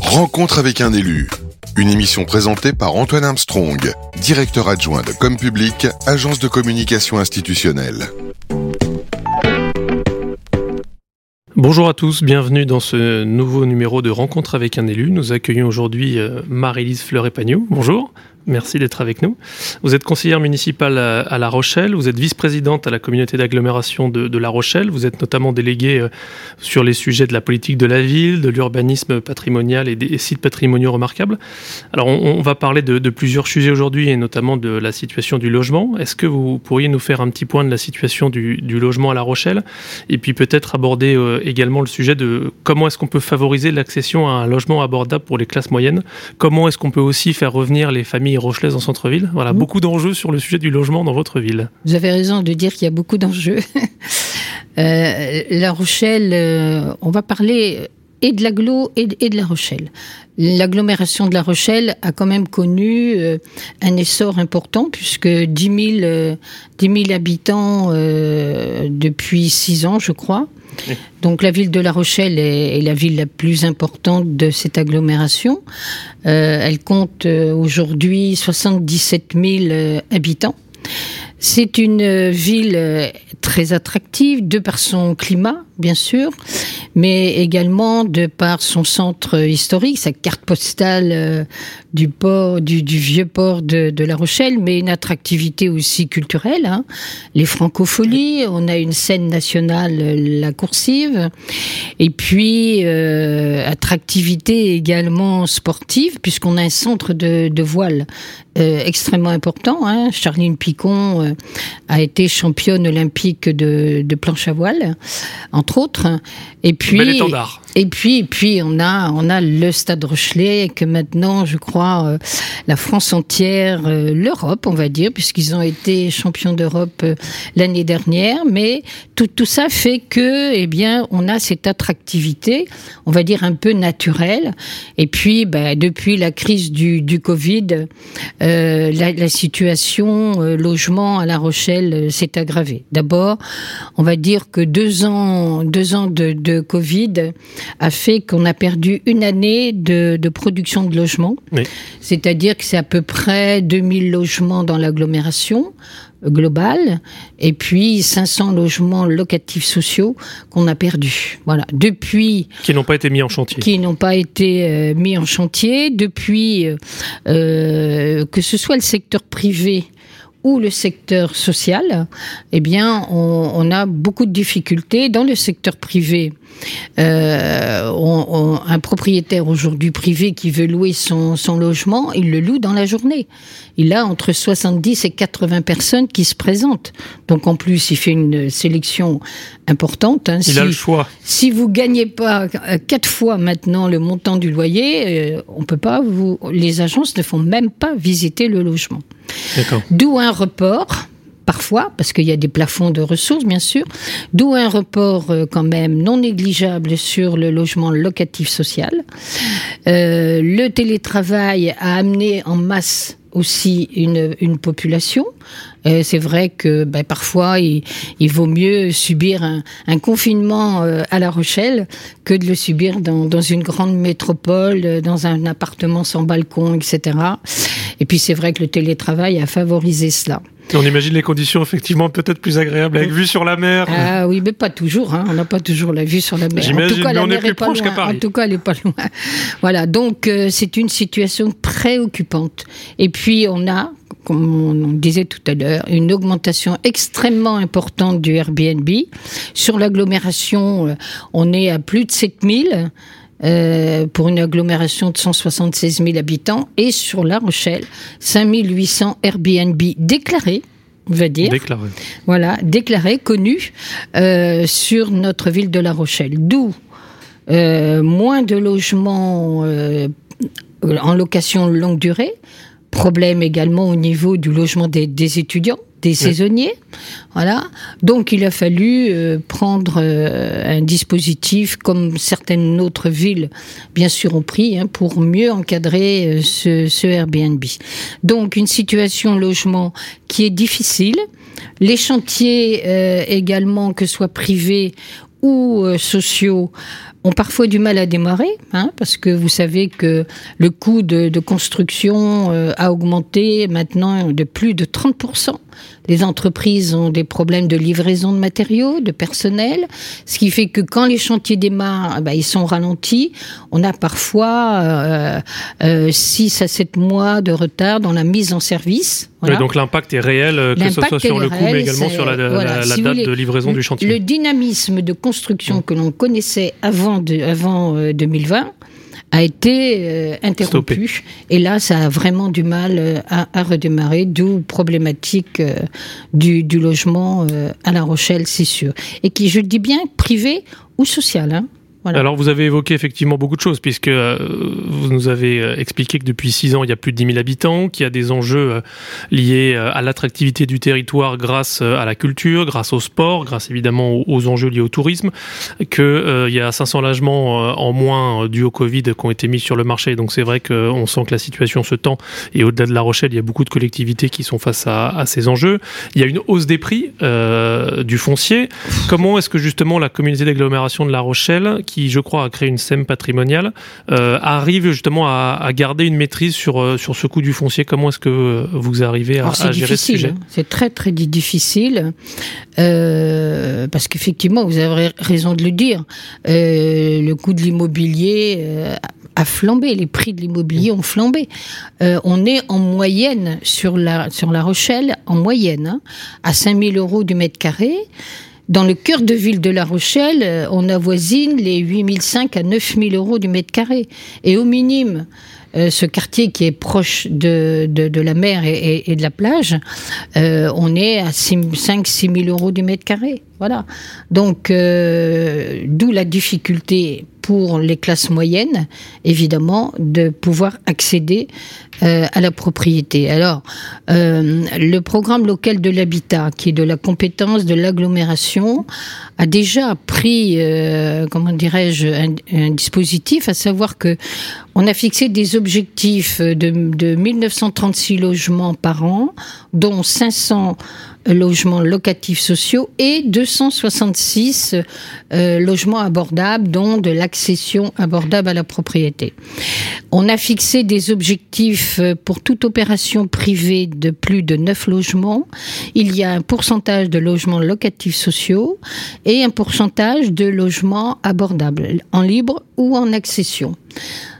Rencontre avec un élu. Une émission présentée par Antoine Armstrong, directeur adjoint de Com Public, agence de communication institutionnelle. Bonjour à tous, bienvenue dans ce nouveau numéro de Rencontre avec un élu. Nous accueillons aujourd'hui euh, Marie-Lise Fleur-Épagnou. Bonjour. Merci d'être avec nous. Vous êtes conseillère municipale à La Rochelle, vous êtes vice-présidente à la communauté d'agglomération de, La Rochelle, vous êtes notamment déléguée euh, sur les sujets de la politique de la ville, de l'urbanisme patrimonial et des sites patrimoniaux remarquables. Alors on, va parler de, plusieurs sujets aujourd'hui et notamment de la situation du logement. Est-ce que vous pourriez nous faire un petit point de la situation du, logement à La Rochelle et puis peut-être aborder euh, également le sujet de comment est-ce qu'on peut favoriser l'accession à un logement abordable pour les classes moyennes? Comment est-ce qu'on peut aussi faire revenir les familles Rochelaise en centre-ville. Voilà, mmh. beaucoup d'enjeux sur le sujet du logement dans votre ville. Vous avez raison de dire qu'il y a beaucoup d'enjeux. Euh, la Rochelle, euh, on va parler et de l'agglo et, de La Rochelle. L'agglomération de La Rochelle a quand même connu euh, un essor important puisque 10 000, 10 habitants depuis 6 ans, je crois. Donc la ville de La Rochelle est, la ville la plus importante de cette agglomération. Euh, elle compte euh, aujourd'hui 77 000 euh, habitants. C'est une ville très attractive de par son climat, bien sûr, mais également de par son centre historique, sa carte postale euh, du port, du, vieux port de, La Rochelle, mais une attractivité aussi culturelle. Hein. Les francopholies, on a une scène nationale, la coursive, et puis euh, attractivité également sportive, puisqu'on a un centre de, voile euh, extrêmement important. Hein. Charline Picon a été championne olympique de, de planche à voile, entre autres. Et puis, et puis, puis on a, on a le Stade Rochelet que maintenant, je crois, euh, la France entière, euh, l'Europe, on va dire, puisqu'ils ont été champions d'Europe euh, l'année dernière. Mais tout, tout ça fait que, eh bien, on a cette attractivité, on va dire un peu naturelle. Et puis, ben, depuis la crise du, du Covid, la, la, situation logement à La Rochelle s'est aggravée. D'abord, on va dire que deux ans, deux ans de, de Covid a fait qu'on a perdu une année de, production de logements. C'est-à-dire que c'est à peu près 2000 logements dans l'agglomération globale et puis 500 logements locatifs sociaux qu'on a perdus. Voilà. Depuis qui n'ont pas été mis en chantier. Qui n'ont pas été euh, mis en chantier depuis euh, euh, que ce soit le secteur privé ou le secteur social, eh bien, on, a beaucoup de difficultés. Dans le secteur privé, euh, un propriétaire aujourd'hui privé qui veut louer son, logement, il le loue dans la journée. Il a entre 70 et 80 personnes qui se présentent. Donc en plus, il fait une sélection importante. Hein. Il a le choix. Si vous gagnez pas euh, quatre fois maintenant le montant du loyer, euh, on peut pas vous. Les agences ne font même pas visiter le logement. D'où un report parfois, parce qu'il y a des plafonds de ressources, bien sûr, d'où un report euh, quand même non négligeable sur le logement locatif social. Euh, le télétravail a amené en masse aussi une, une population. C'est vrai que ben, parfois, il, vaut mieux subir un, confinement euh, à La Rochelle que de le subir dans une grande métropole, dans un appartement sans balcon, etc. Et puis c'est vrai que le télétravail a favorisé cela. On imagine les conditions effectivement peut-être plus agréables avec vue sur la mer. Ah oui, mais pas toujours. Hein. On n'a pas toujours la vue sur la mer. En tout cas, la mer est, pas loin. En tout cas, elle est pas loin. Voilà, donc euh, c'est une situation préoccupante. Et puis on a, comme on disait tout à l'heure, une augmentation extrêmement importante du Airbnb. Sur l'agglomération, euh, on est à plus de 7000. Euh, pour une agglomération de 176 000 habitants, et sur La Rochelle, 5800 Airbnb déclarés. On va dire. Déclarés. Voilà, déclarés, connus euh, sur notre ville de La Rochelle. D'où euh, moins de logements en location longue durée, problème également au niveau du logement des étudiants des saisonniers. Voilà. Donc il a fallu euh, prendre euh, un dispositif comme certaines autres villes, bien sûr, ont pris hein, pour mieux encadrer euh, ce, ce, Airbnb. Donc une situation logement qui est difficile. Les chantiers également, que ce soit privés ou sociaux, ont parfois du mal à démarrer, hein, parce que vous savez que le coût de, construction euh, a augmenté maintenant de plus de 30%. Les entreprises ont des problèmes de livraison de matériaux, de personnel, ce qui fait que quand les chantiers démarrent, bah, ils sont ralentis. On a parfois euh, euh, 6 à 7 mois de retard dans la mise en service. Voilà. donc l'impact est réel, euh, que ce soit sur le coût, mais également sur la, voilà, la, la si date voulez, de livraison du chantier. Le dynamisme de construction que l'on connaissait avant, de, avant euh, 2020 a été euh, interrompu. Stoppé. Et là, ça a vraiment du mal euh, à, à redémarrer, d'où problématique euh, du, du, logement euh, à La Rochelle, c'est sûr. Et qui, je le dis bien, privé ou social. Hein. Alors vous avez évoqué effectivement beaucoup de choses puisque euh, vous nous avez euh, expliqué que depuis six ans il y a plus de 10 000 habitants, qu'il y a des enjeux euh, liés à l'attractivité du territoire grâce à la culture, grâce au sport, grâce évidemment aux, enjeux liés au tourisme, qu'il y a 500 logements en moins dû au Covid qui ont été mis sur le marché. Donc c'est vrai qu'on sent que la situation se tend et au-delà de La Rochelle il y a beaucoup de collectivités qui sont face à, ces enjeux. Il y a une hausse des prix du foncier. Comment est-ce que justement la communauté d'agglomération de La Rochelle qui, je crois, a créé une SEM patrimoniale, euh, arrive justement à, à, garder une maîtrise sur, euh, sur ce coût du foncier. Comment est-ce que vous arrivez à, à gérer ce sujet? C'est très, très difficile. Euh, parce qu'effectivement, vous avez raison de le dire, euh, le coût de l'immobilier a flambé, les prix de l'immobilier ont flambé. Euh, on est en moyenne sur la, sur la Rochelle, en moyenne, hein, à 5000 euros du mètre carré. Dans le cœur de ville de La Rochelle, euh, on avoisine les 8005 à 9000 euros du mètre carré. Et au minimum, euh, ce quartier qui est proche de, de, la mer et, de la plage, euh, on est à 5-6 000 euros du mètre carré. Voilà. Donc, euh, d'où la difficulté pour les classes moyennes, évidemment, de pouvoir accéder euh, à la propriété. Alors, euh, le programme local de l'habitat, qui est de la compétence de l'agglomération, a déjà pris, comment dirais-je, un, un, dispositif, à savoir que on a fixé des objectifs de, de 1936 logements par an, dont 500 logements locatifs sociaux et 266 euh, logements abordables, dont de l'accession abordable à la propriété. On a fixé des objectifs pour toute opération privée de plus de 9 logements. Il y a un pourcentage de logements locatifs sociaux et un pourcentage de logements abordables, en libre ou en accession.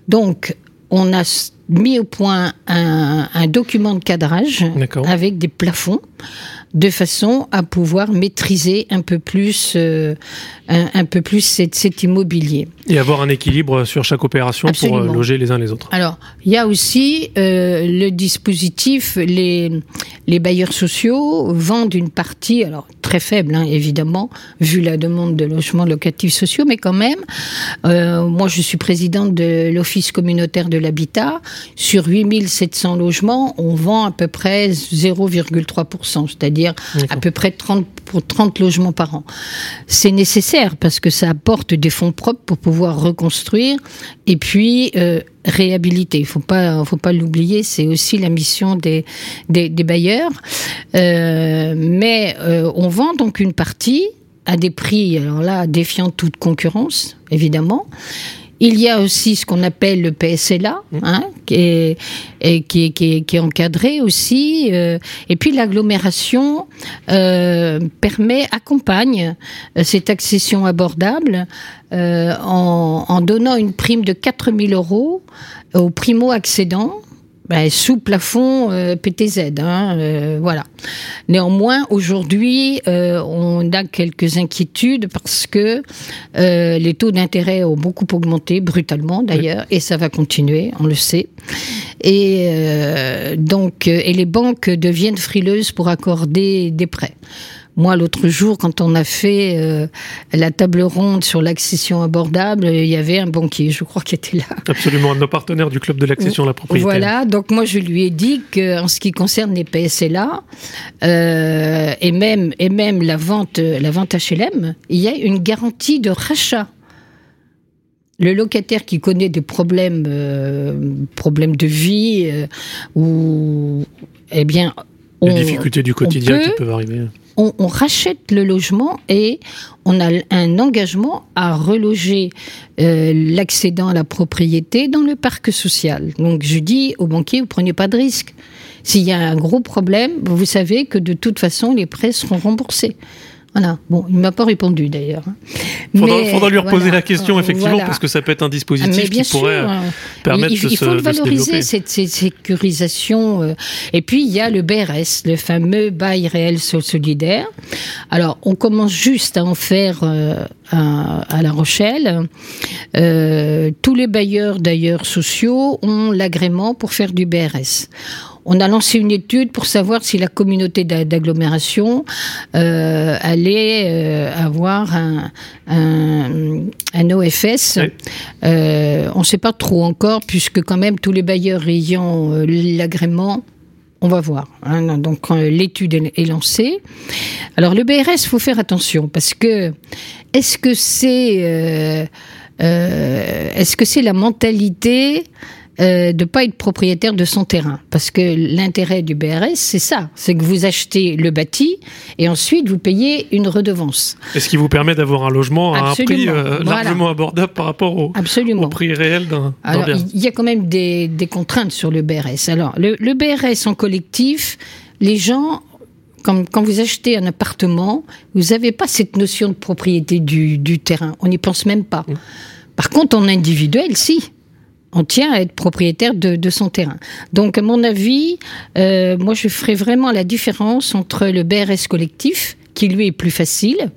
Donc, on a mis au point un, un document de cadrage avec des plafonds de façon à pouvoir maîtriser un peu plus, euh, un, un, peu plus cet, cet, immobilier. Et avoir un équilibre sur chaque opération Absolument. pour euh, loger les uns les autres. Alors, il y a aussi euh, le dispositif, les, les bailleurs sociaux vendent une partie, alors très faible hein, évidemment, vu la demande de logements locatifs sociaux, mais quand même, euh, moi je suis présidente de l'Office communautaire de l'habitat, sur 8700 logements, on vend à peu près 0,3%, c'est-à-dire à peu près 30, pour 30 logements par an. C'est nécessaire parce que ça apporte des fonds propres pour pouvoir reconstruire et puis euh, réhabiliter. Il faut pas, faut pas l'oublier. C'est aussi la mission des des, des bailleurs. Euh, mais euh, on vend donc une partie à des prix, alors là, défiant toute concurrence, évidemment. Il y a aussi ce qu'on appelle le PSLA, mmh. hein, qui, est, et qui, est, qui, est, qui est encadré aussi. Euh, et puis l'agglomération euh, permet, accompagne euh, cette accession abordable euh, en, en, donnant une prime de 4 000 euros aux primo-accédants ben, sous plafond euh, PTZ. Hein, euh, voilà. Néanmoins, aujourd'hui, euh, on a quelques inquiétudes parce que euh, les taux d'intérêt ont beaucoup augmenté, brutalement d'ailleurs, oui. et ça va continuer, on le sait. Et euh, donc, et les banques deviennent frileuses pour accorder des prêts. Moi, l'autre jour, quand on a fait euh, la table ronde sur l'accession abordable, il y avait un banquier, je crois, qui était là. Absolument, un de nos partenaires du club de l'accession à la propriété. Voilà, donc moi, je lui ai dit qu'en ce qui concerne les PSLA, euh, et, même, et même la vente, la vente HLM, il y a une garantie de rachat le locataire qui connaît des problèmes, euh, problèmes de vie, euh, ou eh bien, Les difficultés du quotidien qui peuvent arriver. On, rachète le logement et on a un engagement à reloger euh, l'accédant à la propriété dans le parc social. Donc je dis aux banquiers, vous prenez pas de risque. S'il y a un gros problème, vous savez que de toute façon, les prêts seront remboursés. Voilà. Bon, il m'a pas répondu d'ailleurs. Il faudra, lui reposer la question effectivement parce que ça peut être un dispositif qui pourrait euh, permettre il, de il faut valoriser cette, sécurisation. Euh. Et puis il y a le BRS, le fameux bail réel solidaire. Alors on commence juste à en faire euh, à, La Rochelle. tous les bailleurs d'ailleurs sociaux ont l'agrément pour faire du BRS. On a lancé une étude pour savoir si la communauté d'agglomération euh, allait euh, avoir un, un, OFS. Euh, on ne sait pas trop encore, puisque quand même tous les bailleurs ayant l'agrément on va voir. Hein. donc l'étude est lancée. Alors le BRS, il faut faire attention parce que est-ce que c'est est-ce que c'est la mentalité euh, de ne pas être propriétaire de son terrain. Parce que l'intérêt du BRS, c'est ça. C'est que vous achetez le bâti et ensuite vous payez une redevance. est ce qui vous permet d'avoir un logement à un prix euh, largement abordable par rapport au, prix réel d'un bien. Il y a quand même des, contraintes sur le BRS. Alors, le, BRS en collectif, les gens quand, vous achetez un appartement, vous n'avez pas cette notion de propriété du, terrain. On n'y pense même pas. Mmh. Par contre, en individuel, si on tient à être propriétaire de, son terrain. Donc, à mon avis, euh, moi, je ferai vraiment la différence entre le BRS collectif, qui lui est plus facile,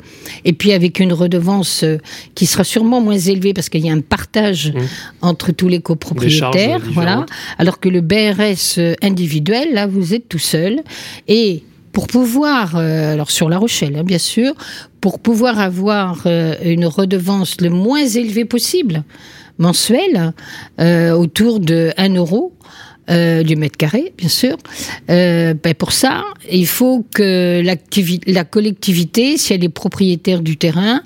et puis avec une redevance euh, qui sera sûrement moins élevée parce qu'il y a un partage mmh. entre tous les copropriétaires, voilà. Alors que le BRS euh, individuel, là, vous êtes tout seul et pour pouvoir, alors sur La Rochelle, hein, bien sûr, pour pouvoir avoir une redevance le moins élevée possible, mensuel euh, autour de 1 euro. Euh, du mètre carré, bien sûr. Euh, ben pour ça, il faut que la collectivité, si elle est propriétaire du terrain,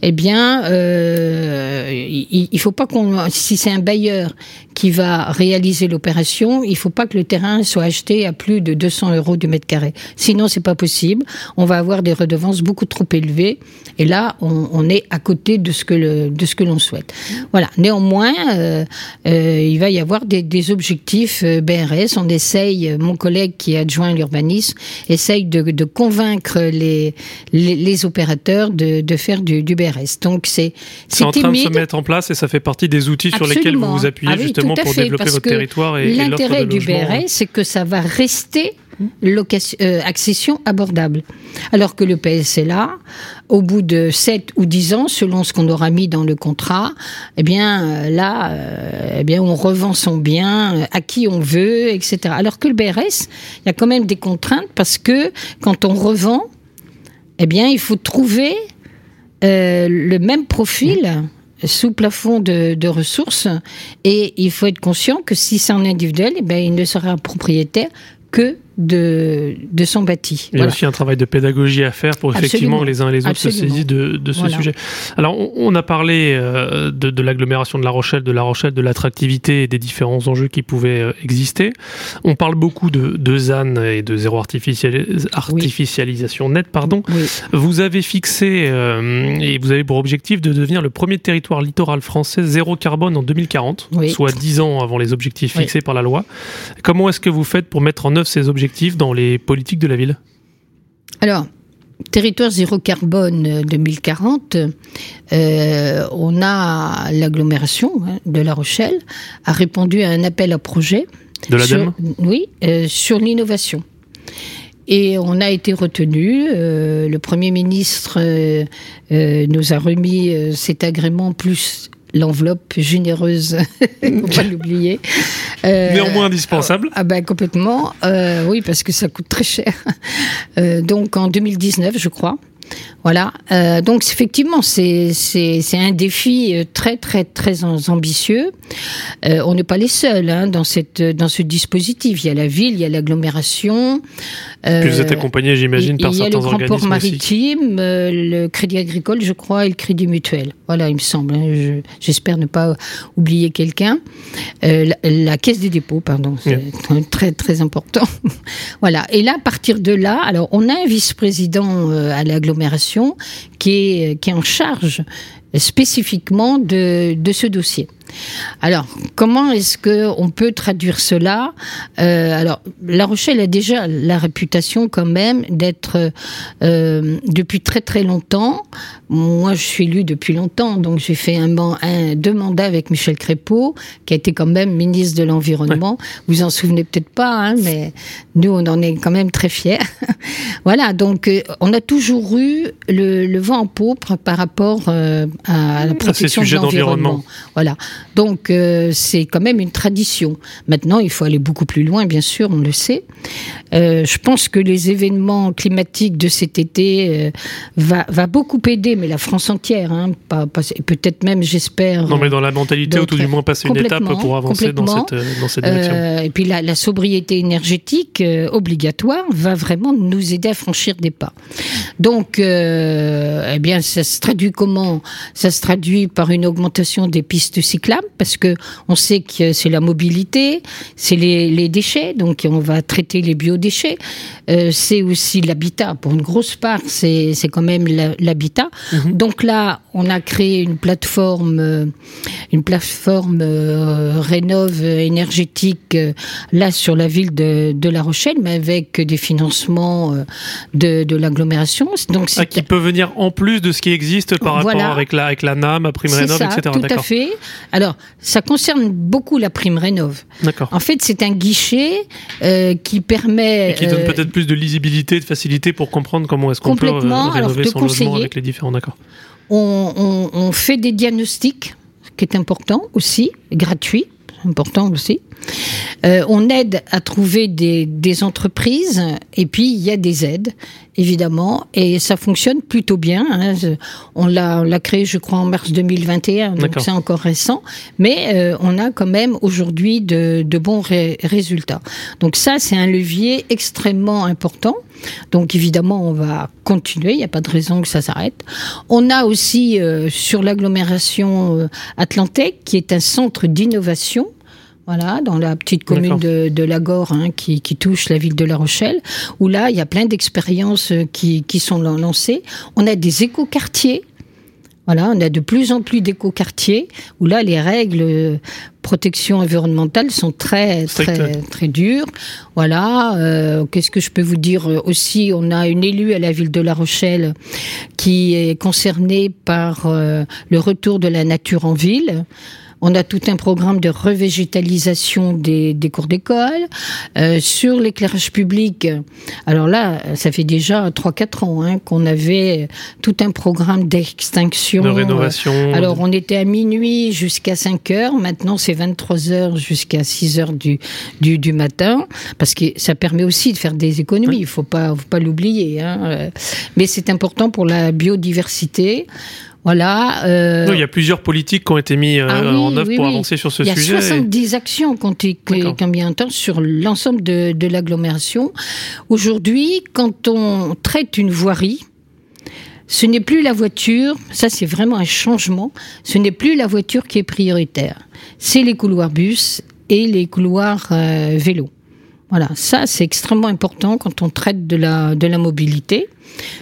eh bien, euh, il, faut pas qu'on, si c'est un bailleur qui va réaliser l'opération, il faut pas que le terrain soit acheté à plus de 200 euros du mètre carré. Sinon, c'est pas possible. On va avoir des redevances beaucoup trop élevées. Et là, on, est à côté de ce que de ce que l'on souhaite. Voilà. Néanmoins, euh, euh, il va y avoir des objectifs BRS. On essaye, mon collègue qui est adjoint à l'urbanisme, essaye de, de convaincre les, les, les, opérateurs de, de faire du, du BRS. Donc, c'est, c'est en train de se mettre en place et ça fait partie des outils sur lesquels vous vous appuyez ah justement pour développer votre territoire et l'intérêt du BRS, c'est que ça va rester location, euh, accession abordable. Alors que le PSLA, au bout de 7 ou 10 ans, selon ce qu'on aura mis dans le contrat, eh bien euh, là, euh, eh bien on revend son bien à qui on veut, etc. Alors que le BRS, il y a quand même des contraintes parce que quand on revend, eh bien il faut trouver le même profil sous plafond de, de, ressources et il faut être conscient que si c'est en individuel, eh ben, il ne sera propriétaire que de, de son bâti. Il y a aussi un travail de pédagogie à faire pour effectivement les uns et les autres se saisir de, de ce sujet. Alors, on, a parlé euh, de, de l'agglomération de La Rochelle, de La Rochelle, de l'attractivité et des différents enjeux qui pouvaient euh, exister. On parle beaucoup de, de ZAN et de zéro artificialisation nette. Pardon. Vous avez fixé euh, et vous avez pour objectif de devenir le premier territoire littoral français zéro carbone en 2040, soit 10 ans avant les objectifs fixés par la loi. Comment est-ce que vous faites pour mettre en œuvre ces objectifs dans les politiques de la ville Alors, Territoire zéro carbone 2040, euh, on a l'agglomération hein, de La Rochelle a répondu à un appel à projet. De la Oui, euh, sur l'innovation. Et on a été retenu. Euh, le Premier ministre nous a remis cet agrément plus l'enveloppe généreuse, faut pas l'oublier. Euh, Néanmoins indispensable. Ah, ben complètement, euh, oui parce que ça coûte très cher. Euh, donc en 2019, je crois, Voilà. Euh, donc effectivement, c'est un défi euh, très très très ambitieux. Euh, on n'est pas les seuls hein, dans cette dans ce dispositif. Il y a la ville, il y a l'agglomération. Euh, vous êtes accompagné, j'imagine, par certains organismes. Il y a le grand port maritime, le Crédit Agricole, je crois, et le Crédit Mutuel. Voilà, il me semble. Hein, j'espère ne pas oublier quelqu'un. La, la, Caisse des dépôts, pardon, c'est très très important. voilà. Et là, à partir de là, alors on a un vice-président à l'agglomération qui est en charge spécifiquement de ce dossier. Alors, comment est-ce que on peut traduire cela? Euh, Alors, La Rochelle a déjà la réputation quand même d'être euh, depuis très très longtemps. Moi, je suis élu depuis longtemps, donc j'ai fait un, un, deux mandats avec Michel Crépeau, qui a été quand même ministre de l'environnement. Vous en souvenez peut-être pas, hein, mais nous, on en est quand même très fiers. voilà, donc euh, on a toujours eu le, le vent en paubre par rapport à la protection de l'environnement. Voilà. Donc euh, c'est quand même une tradition. Maintenant, il faut aller beaucoup plus loin, bien sûr, on le sait. Euh, je pense que les événements climatiques de cet été euh, va, va, beaucoup aider, mais la France entière, hein, pas, peut-être même, j'espère. Non, mais dans la mentalité, ou tout du moins passer une étape pour avancer dans cette, dans cette direction. et puis la, la sobriété énergétique obligatoire va vraiment nous aider à franchir des pas. Donc, eh bien, ça se traduit comment? Ça se traduit par une augmentation des pistes cyclables parce que on sait que c'est la mobilité, c'est les, déchets, donc on va traiter les biodéchets. Euh, c'est aussi l'habitat. Pour une grosse part, c'est quand même l'habitat. Mhm. Donc là, on a créé une plateforme, euh, une plateforme euh, rénove énergétique là sur la ville de, La Rochelle, mais avec des financements de, l'agglomération. Donc ah, qui peut venir en plus de ce qui existe par rapport avec la avec la NAM, à Prime Rénov, etc. Tout à fait. Alors, ça concerne beaucoup la prime rénov. D'accord. En fait, c'est un guichet euh, qui permet... Et qui donne euh, peut-être plus de lisibilité, de facilité pour comprendre comment est-ce qu'on peut euh, rénover son logement avec les différents... D'accord. On, fait des diagnostics, qui est important aussi, gratuit, important aussi. Euh, on aide à trouver des, des, entreprises et puis il y a des aides, évidemment, et ça fonctionne plutôt bien. Hein. On l'a créé, je crois, en mars 2021, donc c'est encore récent, mais euh, on a quand même aujourd'hui de, de, bons résultats. Donc ça, c'est un levier extrêmement important. Donc évidemment, on va continuer, il n'y a pas de raison que ça s'arrête. On a aussi euh, sur l'agglomération Atlantique, qui est un centre d'innovation voilà, dans la petite commune de, de Lagore hein, qui, qui, touche la ville de La Rochelle, où là, il y a plein d'expériences euh, qui, qui sont lancées. On a des écoquartiers. Voilà, on a de plus en plus d'écoquartiers où là, les règles euh, protection environnementale sont très très très dures. Voilà. Euh, Qu'est-ce que je peux vous dire aussi On a une élue à la ville de La Rochelle qui est concernée par euh, le retour de la nature en ville. On a tout un programme de revégétalisation des, des cours d'école. Euh, sur l'éclairage public, alors là, ça fait déjà 3-4 ans hein, qu'on avait tout un programme d'extinction. De rénovation. alors on était à minuit jusqu'à 5 heures. Maintenant, c'est 23 heures jusqu'à 6 heures du, du, du, matin. Parce que ça permet aussi de faire des économies. Il faut pas, faut pas l'oublier. Hein. Mais c'est important pour la biodiversité. Voilà. Euh... il y a plusieurs politiques qui ont été mises euh, ah en œuvre pour avancer sur ce sujet. Il y a 70 actions qui ont été combien de temps sur l'ensemble de, de l'agglomération. Aujourd'hui, quand on traite une voirie, ce n'est plus la voiture, ça c'est vraiment un changement, ce n'est plus la voiture qui est prioritaire, c'est les couloirs bus et les couloirs euh, vélos. Voilà, ça c'est extrêmement important quand on traite de la, de la mobilité.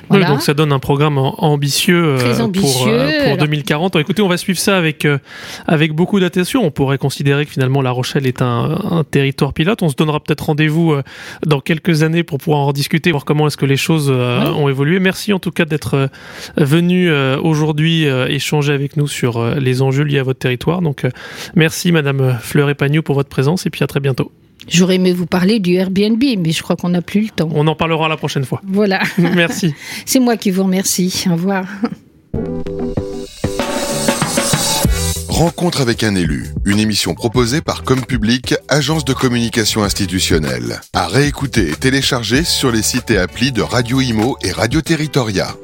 Voilà. donc ça donne un programme ambitieux, euh, pour, euh, pour 2040. écoutez, on va suivre ça avec, euh, avec beaucoup d'attention. On pourrait considérer que finalement La Rochelle est un, un territoire pilote. On se donnera peut-être rendez-vous dans quelques années pour pouvoir en discuter, voir comment est-ce que les choses ont évolué. Merci en tout cas d'être venu aujourd'hui échanger avec nous sur les enjeux liés à votre territoire. Donc merci Madame Fleur Epagnou pour votre présence et puis à très bientôt. J'aurais aimé vous parler du Airbnb, mais je crois qu'on n'a plus le temps. On en parlera la prochaine fois. Voilà. Merci. C'est moi qui vous remercie. Au revoir. Rencontre avec un élu, une émission proposée par Comme Public, agence de communication institutionnelle. À réécouter et télécharger sur les sites et applis de Radio Imo et Radio Territoria.